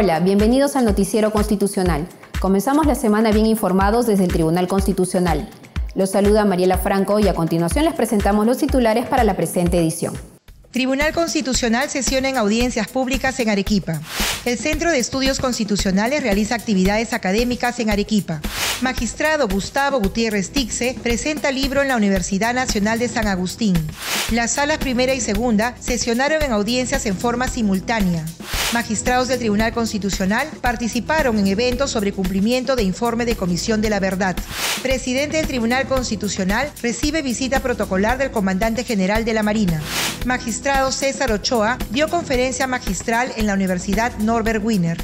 Hola, bienvenidos al Noticiero Constitucional. Comenzamos la semana bien informados desde el Tribunal Constitucional. Los saluda Mariela Franco y a continuación les presentamos los titulares para la presente edición. Tribunal Constitucional sesiona en audiencias públicas en Arequipa. El Centro de Estudios Constitucionales realiza actividades académicas en Arequipa. Magistrado Gustavo Gutiérrez Tixe presenta libro en la Universidad Nacional de San Agustín. Las salas primera y segunda sesionaron en audiencias en forma simultánea. Magistrados del Tribunal Constitucional participaron en eventos sobre cumplimiento de informe de Comisión de la Verdad. Presidente del Tribunal Constitucional recibe visita protocolar del Comandante General de la Marina. Magistrado César Ochoa dio conferencia magistral en la Universidad Norbert Wiener.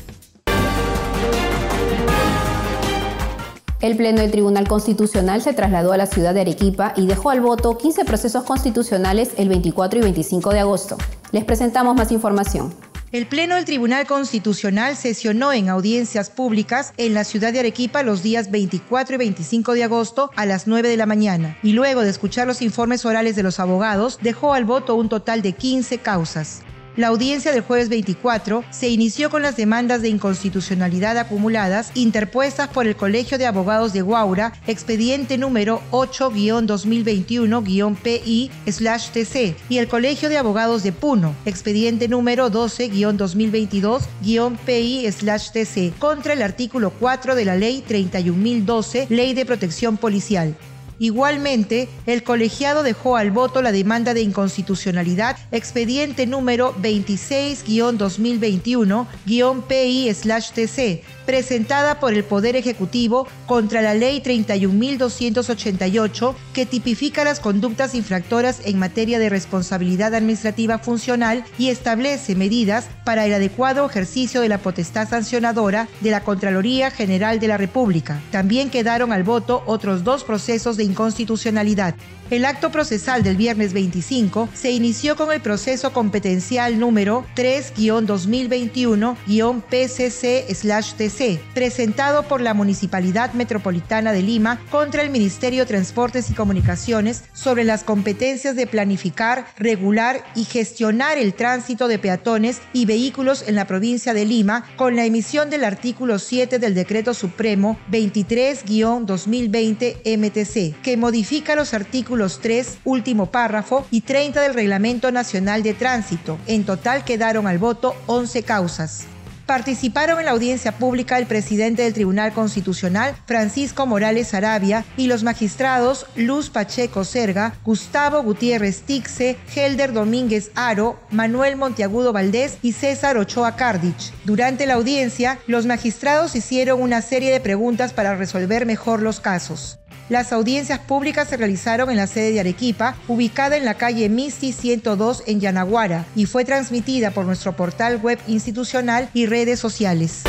El Pleno del Tribunal Constitucional se trasladó a la ciudad de Arequipa y dejó al voto 15 procesos constitucionales el 24 y 25 de agosto. Les presentamos más información. El Pleno del Tribunal Constitucional sesionó en audiencias públicas en la ciudad de Arequipa los días 24 y 25 de agosto a las 9 de la mañana y luego de escuchar los informes orales de los abogados dejó al voto un total de 15 causas. La audiencia del jueves 24 se inició con las demandas de inconstitucionalidad acumuladas interpuestas por el Colegio de Abogados de Guaura, expediente número 8-2021-PI-TC, y el Colegio de Abogados de Puno, expediente número 12-2022-PI-TC, contra el artículo 4 de la Ley 31.012, Ley de Protección Policial. Igualmente, el colegiado dejó al voto la demanda de inconstitucionalidad expediente número 26-2021-PI-TC, presentada por el Poder Ejecutivo contra la Ley 31.288, que tipifica las conductas infractoras en materia de responsabilidad administrativa funcional y establece medidas para el adecuado ejercicio de la potestad sancionadora de la Contraloría General de la República. También quedaron al voto otros dos procesos de inconstitucionalidad. El acto procesal del viernes 25 se inició con el proceso competencial número 3-2021-PCC-TC, presentado por la Municipalidad Metropolitana de Lima contra el Ministerio de Transportes y Comunicaciones sobre las competencias de planificar, regular y gestionar el tránsito de peatones y vehículos en la provincia de Lima con la emisión del artículo 7 del Decreto Supremo 23-2020 MTC, que modifica los artículos 3, último párrafo, y 30 del Reglamento Nacional de Tránsito. En total quedaron al voto 11 causas. Participaron en la audiencia pública el presidente del Tribunal Constitucional, Francisco Morales Arabia, y los magistrados Luz Pacheco Serga, Gustavo Gutiérrez Tixe, Helder Domínguez Aro, Manuel Monteagudo Valdés y César Ochoa Cardich. Durante la audiencia, los magistrados hicieron una serie de preguntas para resolver mejor los casos. Las audiencias públicas se realizaron en la sede de Arequipa, ubicada en la calle Misti 102 en Yanaguara, y fue transmitida por nuestro portal web institucional y redes sociales.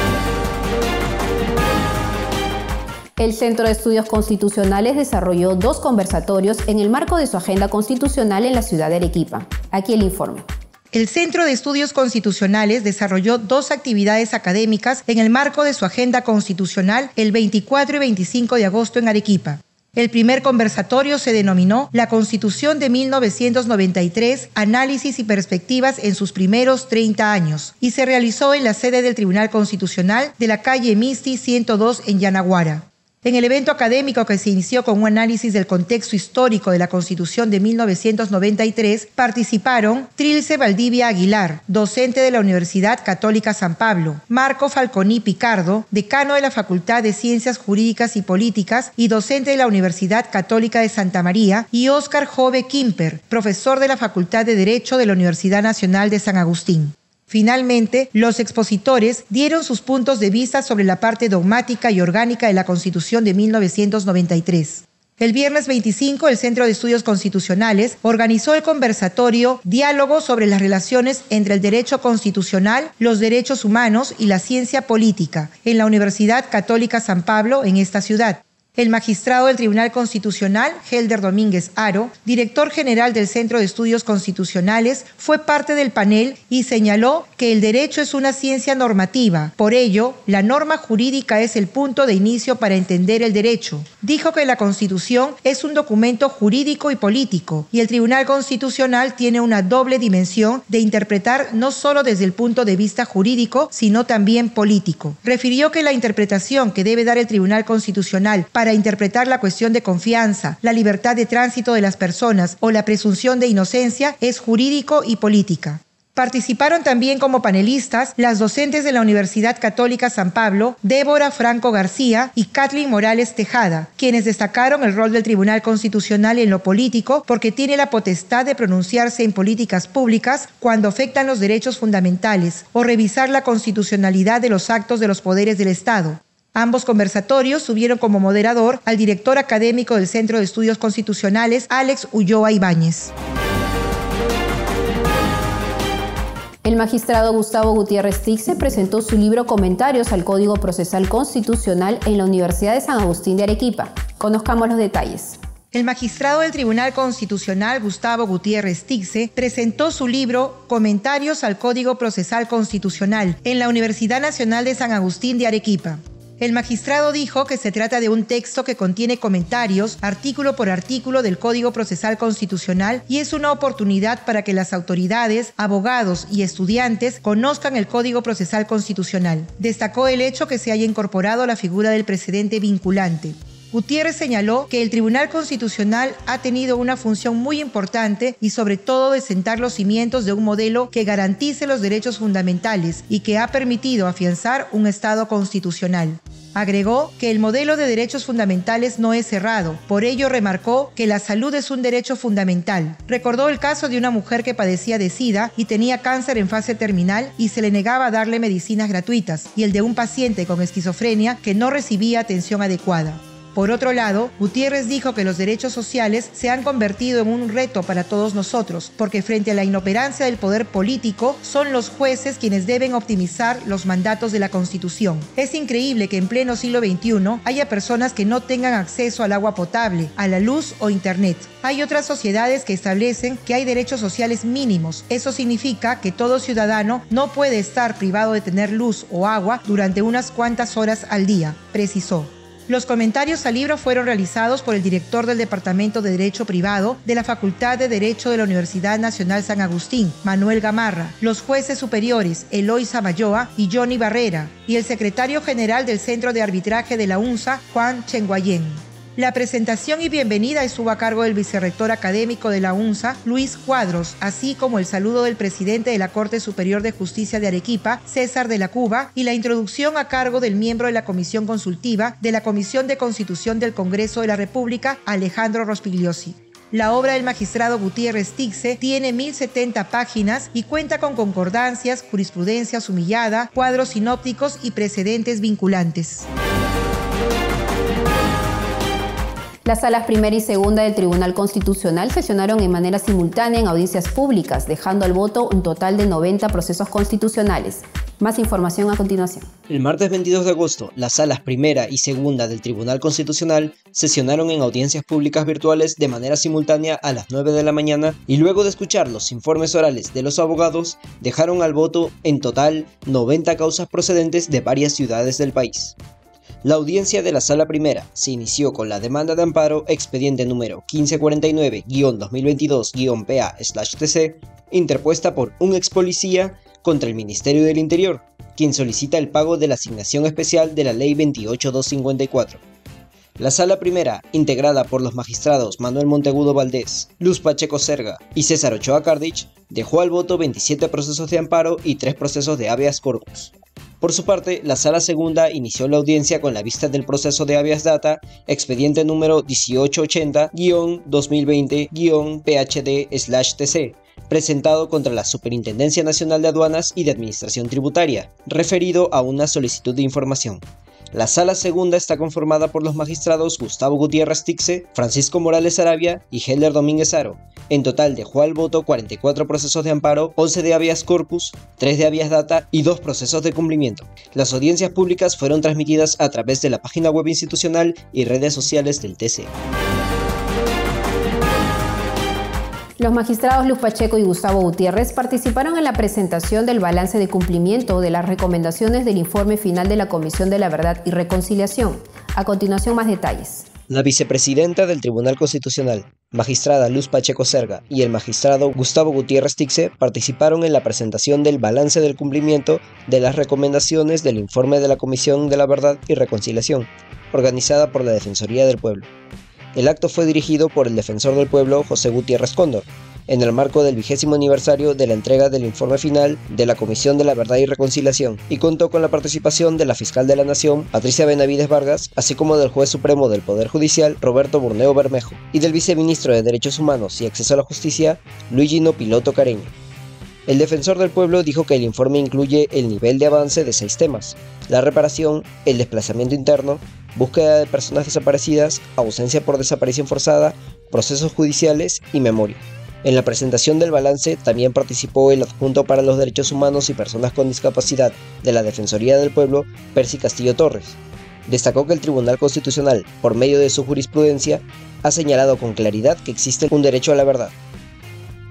El Centro de Estudios Constitucionales desarrolló dos conversatorios en el marco de su agenda constitucional en la ciudad de Arequipa. Aquí el informe. El Centro de Estudios Constitucionales desarrolló dos actividades académicas en el marco de su agenda constitucional el 24 y 25 de agosto en Arequipa. El primer conversatorio se denominó La Constitución de 1993, Análisis y Perspectivas en sus primeros 30 años y se realizó en la sede del Tribunal Constitucional de la calle Misti 102 en Yanaguara. En el evento académico que se inició con un análisis del contexto histórico de la Constitución de 1993, participaron Trilce Valdivia Aguilar, docente de la Universidad Católica San Pablo, Marco Falconi Picardo, decano de la Facultad de Ciencias Jurídicas y Políticas y docente de la Universidad Católica de Santa María, y Óscar Jove Kimper, profesor de la Facultad de Derecho de la Universidad Nacional de San Agustín. Finalmente, los expositores dieron sus puntos de vista sobre la parte dogmática y orgánica de la Constitución de 1993. El viernes 25, el Centro de Estudios Constitucionales organizó el conversatorio Diálogo sobre las relaciones entre el derecho constitucional, los derechos humanos y la ciencia política en la Universidad Católica San Pablo en esta ciudad. El magistrado del Tribunal Constitucional, Helder Domínguez Aro, director general del Centro de Estudios Constitucionales, fue parte del panel y señaló que el derecho es una ciencia normativa. Por ello, la norma jurídica es el punto de inicio para entender el derecho. Dijo que la Constitución es un documento jurídico y político y el Tribunal Constitucional tiene una doble dimensión de interpretar no solo desde el punto de vista jurídico, sino también político. Refirió que la interpretación que debe dar el Tribunal Constitucional para para interpretar la cuestión de confianza, la libertad de tránsito de las personas o la presunción de inocencia es jurídico y política. Participaron también como panelistas las docentes de la Universidad Católica San Pablo, Débora Franco García y Kathleen Morales Tejada, quienes destacaron el rol del Tribunal Constitucional en lo político porque tiene la potestad de pronunciarse en políticas públicas cuando afectan los derechos fundamentales o revisar la constitucionalidad de los actos de los poderes del Estado. Ambos conversatorios tuvieron como moderador al director académico del Centro de Estudios Constitucionales, Alex Ulloa Ibáñez. El magistrado Gustavo Gutiérrez Tixe presentó su libro Comentarios al Código Procesal Constitucional en la Universidad de San Agustín de Arequipa. Conozcamos los detalles. El magistrado del Tribunal Constitucional, Gustavo Gutiérrez Tixe, presentó su libro Comentarios al Código Procesal Constitucional en la Universidad Nacional de San Agustín de Arequipa. El magistrado dijo que se trata de un texto que contiene comentarios, artículo por artículo del Código Procesal Constitucional y es una oportunidad para que las autoridades, abogados y estudiantes conozcan el Código Procesal Constitucional. Destacó el hecho que se haya incorporado la figura del precedente vinculante. Gutiérrez señaló que el Tribunal Constitucional ha tenido una función muy importante y sobre todo de sentar los cimientos de un modelo que garantice los derechos fundamentales y que ha permitido afianzar un Estado constitucional. Agregó que el modelo de derechos fundamentales no es cerrado, por ello remarcó que la salud es un derecho fundamental. Recordó el caso de una mujer que padecía de SIDA y tenía cáncer en fase terminal y se le negaba darle medicinas gratuitas, y el de un paciente con esquizofrenia que no recibía atención adecuada. Por otro lado, Gutiérrez dijo que los derechos sociales se han convertido en un reto para todos nosotros, porque frente a la inoperancia del poder político, son los jueces quienes deben optimizar los mandatos de la Constitución. Es increíble que en pleno siglo XXI haya personas que no tengan acceso al agua potable, a la luz o Internet. Hay otras sociedades que establecen que hay derechos sociales mínimos. Eso significa que todo ciudadano no puede estar privado de tener luz o agua durante unas cuantas horas al día, precisó. Los comentarios al libro fueron realizados por el director del Departamento de Derecho Privado de la Facultad de Derecho de la Universidad Nacional San Agustín, Manuel Gamarra, los jueces superiores Eloy Samayoa y Johnny Barrera, y el secretario general del Centro de Arbitraje de la UNSA, Juan Chenguayén. La presentación y bienvenida estuvo a cargo del vicerrector académico de la UNSA, Luis Cuadros, así como el saludo del presidente de la Corte Superior de Justicia de Arequipa, César de la Cuba, y la introducción a cargo del miembro de la Comisión Consultiva de la Comisión de Constitución del Congreso de la República, Alejandro Rospigliosi. La obra del magistrado Gutiérrez Tixe tiene 1070 páginas y cuenta con concordancias, jurisprudencias humillada, cuadros sinópticos y precedentes vinculantes. Las salas primera y segunda del Tribunal Constitucional sesionaron en manera simultánea en audiencias públicas, dejando al voto un total de 90 procesos constitucionales. Más información a continuación. El martes 22 de agosto, las salas primera y segunda del Tribunal Constitucional sesionaron en audiencias públicas virtuales de manera simultánea a las 9 de la mañana y luego de escuchar los informes orales de los abogados, dejaron al voto en total 90 causas procedentes de varias ciudades del país. La audiencia de la Sala Primera se inició con la demanda de amparo expediente número 1549-2022-PA-TC, interpuesta por un ex policía contra el Ministerio del Interior, quien solicita el pago de la asignación especial de la Ley 28254. La sala primera, integrada por los magistrados Manuel Montegudo Valdés, Luz Pacheco Serga y César Ochoa Cardich, dejó al voto 27 procesos de amparo y 3 procesos de habeas corpus. Por su parte, la Sala Segunda inició la audiencia con la vista del proceso de habeas data, expediente número 1880-2020-PHD-TC, presentado contra la Superintendencia Nacional de Aduanas y de Administración Tributaria, referido a una solicitud de información. La sala segunda está conformada por los magistrados Gustavo Gutiérrez Tixe, Francisco Morales Arabia y Heller Domínguez Aro. En total dejó al voto 44 procesos de amparo, 11 de habeas corpus, 3 de habeas data y 2 procesos de cumplimiento. Las audiencias públicas fueron transmitidas a través de la página web institucional y redes sociales del TC. Los magistrados Luz Pacheco y Gustavo Gutiérrez participaron en la presentación del balance de cumplimiento de las recomendaciones del informe final de la Comisión de la Verdad y Reconciliación. A continuación, más detalles. La vicepresidenta del Tribunal Constitucional, magistrada Luz Pacheco Serga, y el magistrado Gustavo Gutiérrez Tixe participaron en la presentación del balance del cumplimiento de las recomendaciones del informe de la Comisión de la Verdad y Reconciliación, organizada por la Defensoría del Pueblo. El acto fue dirigido por el defensor del pueblo José Gutiérrez Cóndor, en el marco del vigésimo aniversario de la entrega del informe final de la Comisión de la Verdad y Reconciliación, y contó con la participación de la fiscal de la Nación, Patricia Benavides Vargas, así como del juez supremo del Poder Judicial, Roberto Burneo Bermejo, y del viceministro de Derechos Humanos y Acceso a la Justicia, Luigino Piloto Careño. El defensor del pueblo dijo que el informe incluye el nivel de avance de seis temas, la reparación, el desplazamiento interno, búsqueda de personas desaparecidas, ausencia por desaparición forzada, procesos judiciales y memoria. En la presentación del balance también participó el adjunto para los derechos humanos y personas con discapacidad de la Defensoría del Pueblo, Percy Castillo Torres. Destacó que el Tribunal Constitucional, por medio de su jurisprudencia, ha señalado con claridad que existe un derecho a la verdad.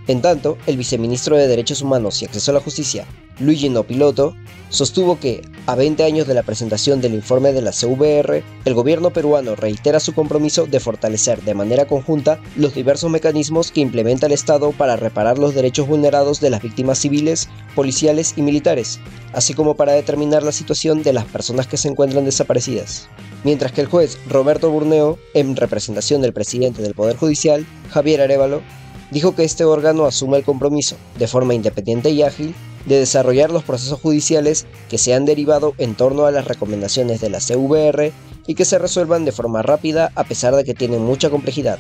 En tanto, el viceministro de Derechos Humanos y Acceso a la Justicia, Luigi Piloto, sostuvo que, a 20 años de la presentación del informe de la CVR, el gobierno peruano reitera su compromiso de fortalecer de manera conjunta los diversos mecanismos que implementa el Estado para reparar los derechos vulnerados de las víctimas civiles, policiales y militares, así como para determinar la situación de las personas que se encuentran desaparecidas. Mientras que el juez Roberto Burneo, en representación del presidente del Poder Judicial, Javier Arevalo, dijo que este órgano asume el compromiso, de forma independiente y ágil, de desarrollar los procesos judiciales que se han derivado en torno a las recomendaciones de la CVR y que se resuelvan de forma rápida a pesar de que tienen mucha complejidad.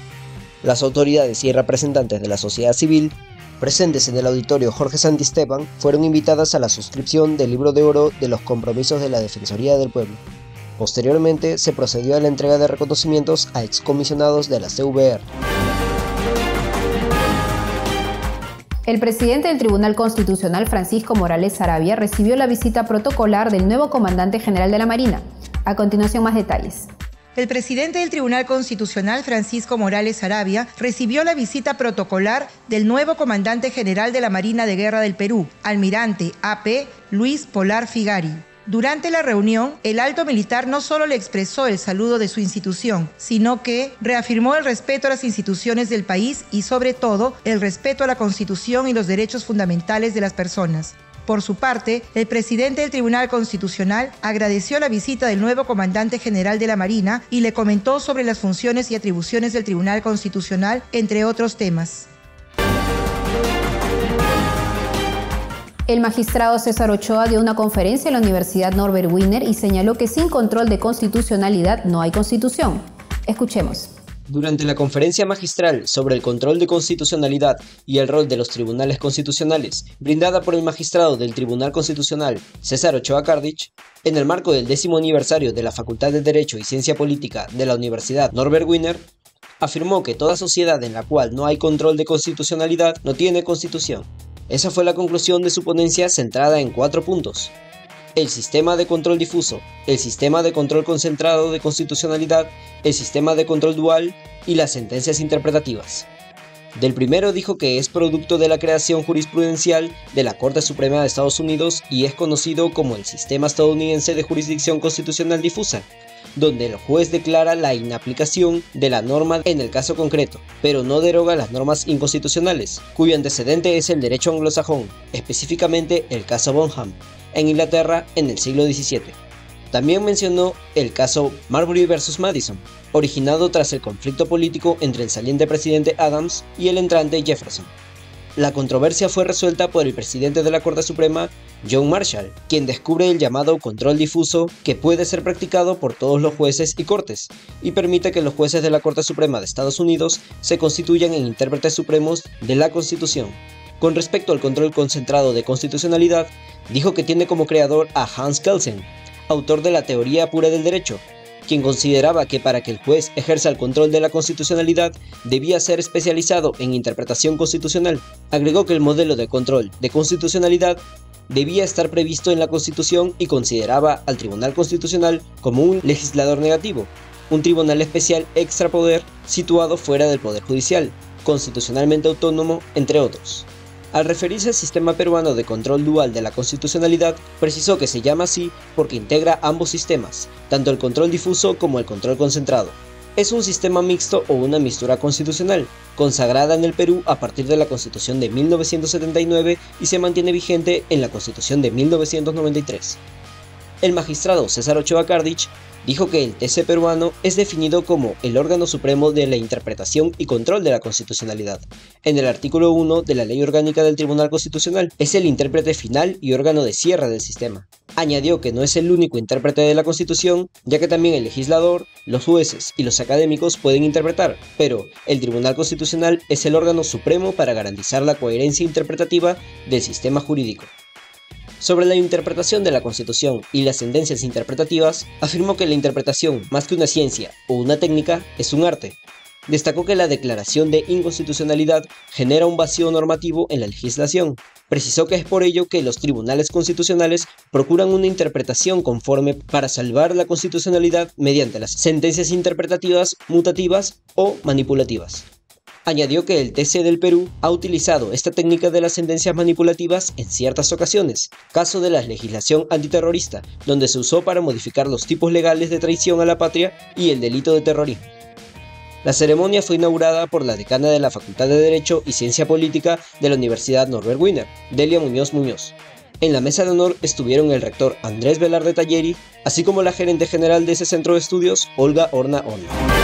Las autoridades y representantes de la sociedad civil presentes en el auditorio Jorge Santisteban fueron invitadas a la suscripción del libro de oro de los compromisos de la Defensoría del Pueblo. Posteriormente se procedió a la entrega de reconocimientos a excomisionados de la CVR. El presidente del Tribunal Constitucional, Francisco Morales Arabia, recibió la visita protocolar del nuevo comandante general de la Marina. A continuación, más detalles. El presidente del Tribunal Constitucional, Francisco Morales Arabia, recibió la visita protocolar del nuevo comandante general de la Marina de Guerra del Perú, almirante AP Luis Polar Figari. Durante la reunión, el alto militar no solo le expresó el saludo de su institución, sino que reafirmó el respeto a las instituciones del país y sobre todo el respeto a la Constitución y los derechos fundamentales de las personas. Por su parte, el presidente del Tribunal Constitucional agradeció la visita del nuevo comandante general de la Marina y le comentó sobre las funciones y atribuciones del Tribunal Constitucional, entre otros temas. El magistrado César Ochoa dio una conferencia en la Universidad Norbert Wiener y señaló que sin control de constitucionalidad no hay constitución. Escuchemos. Durante la conferencia magistral sobre el control de constitucionalidad y el rol de los tribunales constitucionales, brindada por el magistrado del Tribunal Constitucional, César Ochoa Cardich, en el marco del décimo aniversario de la Facultad de Derecho y Ciencia Política de la Universidad Norbert Wiener, afirmó que toda sociedad en la cual no hay control de constitucionalidad no tiene constitución. Esa fue la conclusión de su ponencia centrada en cuatro puntos. El sistema de control difuso, el sistema de control concentrado de constitucionalidad, el sistema de control dual y las sentencias interpretativas. Del primero dijo que es producto de la creación jurisprudencial de la Corte Suprema de Estados Unidos y es conocido como el Sistema Estadounidense de Jurisdicción Constitucional Difusa, donde el juez declara la inaplicación de la norma en el caso concreto, pero no deroga las normas inconstitucionales, cuyo antecedente es el derecho anglosajón, específicamente el caso Bonham, en Inglaterra en el siglo XVII. También mencionó el caso Marbury vs. Madison, originado tras el conflicto político entre el saliente presidente Adams y el entrante Jefferson. La controversia fue resuelta por el presidente de la Corte Suprema, John Marshall, quien descubre el llamado control difuso que puede ser practicado por todos los jueces y cortes, y permite que los jueces de la Corte Suprema de Estados Unidos se constituyan en intérpretes supremos de la Constitución. Con respecto al control concentrado de constitucionalidad, dijo que tiene como creador a Hans Kelsen, autor de la teoría pura del derecho, quien consideraba que para que el juez ejerza el control de la constitucionalidad debía ser especializado en interpretación constitucional. Agregó que el modelo de control de constitucionalidad debía estar previsto en la Constitución y consideraba al Tribunal Constitucional como un legislador negativo, un tribunal especial extrapoder situado fuera del Poder Judicial, constitucionalmente autónomo, entre otros. Al referirse al sistema peruano de control dual de la constitucionalidad, precisó que se llama así porque integra ambos sistemas, tanto el control difuso como el control concentrado. Es un sistema mixto o una mistura constitucional, consagrada en el Perú a partir de la Constitución de 1979 y se mantiene vigente en la Constitución de 1993. El magistrado César Ochoa Cardich dijo que el TC peruano es definido como el órgano supremo de la interpretación y control de la constitucionalidad. En el artículo 1 de la Ley Orgánica del Tribunal Constitucional es el intérprete final y órgano de cierre del sistema. Añadió que no es el único intérprete de la Constitución, ya que también el legislador, los jueces y los académicos pueden interpretar, pero el Tribunal Constitucional es el órgano supremo para garantizar la coherencia interpretativa del sistema jurídico. Sobre la interpretación de la Constitución y las tendencias interpretativas, afirmó que la interpretación, más que una ciencia o una técnica, es un arte. Destacó que la declaración de inconstitucionalidad genera un vacío normativo en la legislación. Precisó que es por ello que los tribunales constitucionales procuran una interpretación conforme para salvar la constitucionalidad mediante las sentencias interpretativas, mutativas o manipulativas. Añadió que el TC del Perú ha utilizado esta técnica de las sentencias manipulativas en ciertas ocasiones, caso de la legislación antiterrorista, donde se usó para modificar los tipos legales de traición a la patria y el delito de terrorismo. La ceremonia fue inaugurada por la decana de la Facultad de Derecho y Ciencia Política de la Universidad Norbert Wiener, Delia Muñoz Muñoz. En la mesa de honor estuvieron el rector Andrés Velarde Talleri, así como la gerente general de ese centro de estudios, Olga Horna Horna.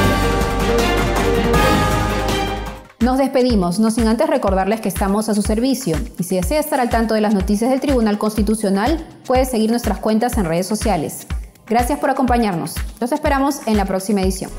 Nos despedimos, no sin antes recordarles que estamos a su servicio y si desea estar al tanto de las noticias del Tribunal Constitucional, puede seguir nuestras cuentas en redes sociales. Gracias por acompañarnos. Los esperamos en la próxima edición.